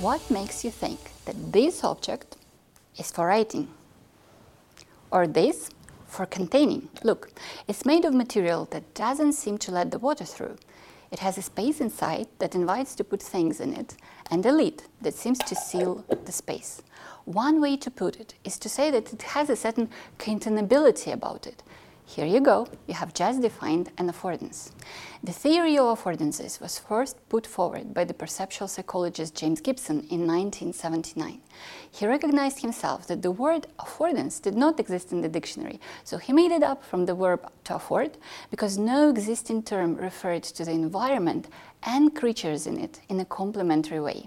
What makes you think that this object is for writing? Or this for containing? Look, it's made of material that doesn't seem to let the water through. It has a space inside that invites to put things in it, and a lid that seems to seal the space. One way to put it is to say that it has a certain containability about it. Here you go, you have just defined an affordance. The theory of affordances was first put forward by the perceptual psychologist James Gibson in 1979. He recognized himself that the word affordance did not exist in the dictionary, so he made it up from the verb to afford because no existing term referred to the environment and creatures in it in a complementary way.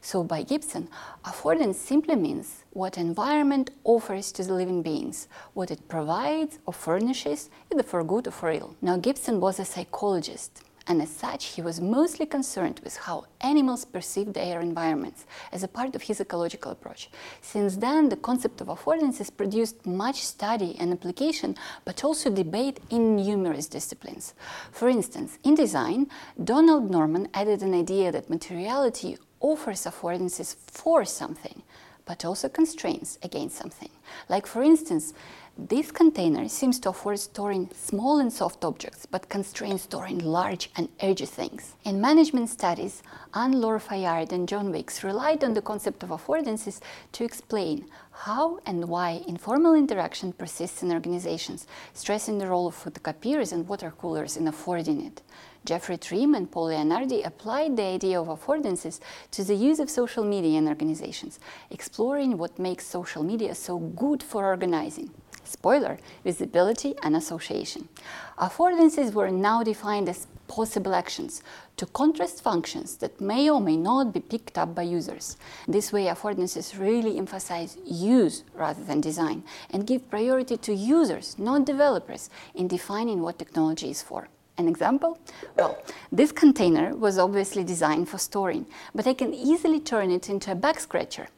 So by Gibson, affordance simply means what environment offers to the living beings, what it provides or furnishes, either for good or for ill. Now Gibson was a psychologist and as such he was mostly concerned with how animals perceive their environments as a part of his ecological approach. Since then, the concept of affordances produced much study and application, but also debate in numerous disciplines. For instance, in design, Donald Norman added an idea that materiality offers affordances for something, but also constraints against something. Like, for instance, this container seems to afford storing small and soft objects, but constrains storing large and edgy things. In management studies, Anne-Laure Fayard and John Weeks relied on the concept of affordances to explain how and why informal interaction persists in organizations, stressing the role of photocopiers and water coolers in affording it. Jeffrey Treem and Paul Leonardi applied the idea of affordances to the use of social media in organizations, exploring what makes social media so good for organizing. Spoiler, visibility and association. Affordances were now defined as possible actions to contrast functions that may or may not be picked up by users. This way, affordances really emphasize use rather than design and give priority to users, not developers, in defining what technology is for. An example? Well, this container was obviously designed for storing, but I can easily turn it into a back scratcher.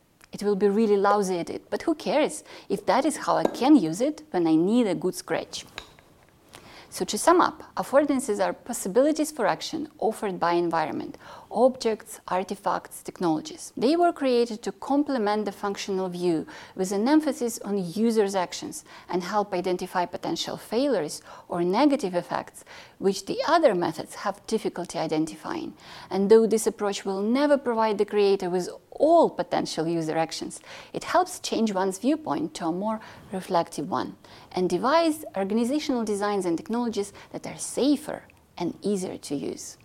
It will be really lousy at it, but who cares? If that is how I can use it when I need a good scratch. So to sum up, affordances are possibilities for action offered by environment, objects, artifacts, technologies. They were created to complement the functional view with an emphasis on users' actions and help identify potential failures or negative effects which the other methods have difficulty identifying. And though this approach will never provide the creator with all potential user actions, it helps change one's viewpoint to a more reflective one and devise organizational designs and technologies that are safer and easier to use.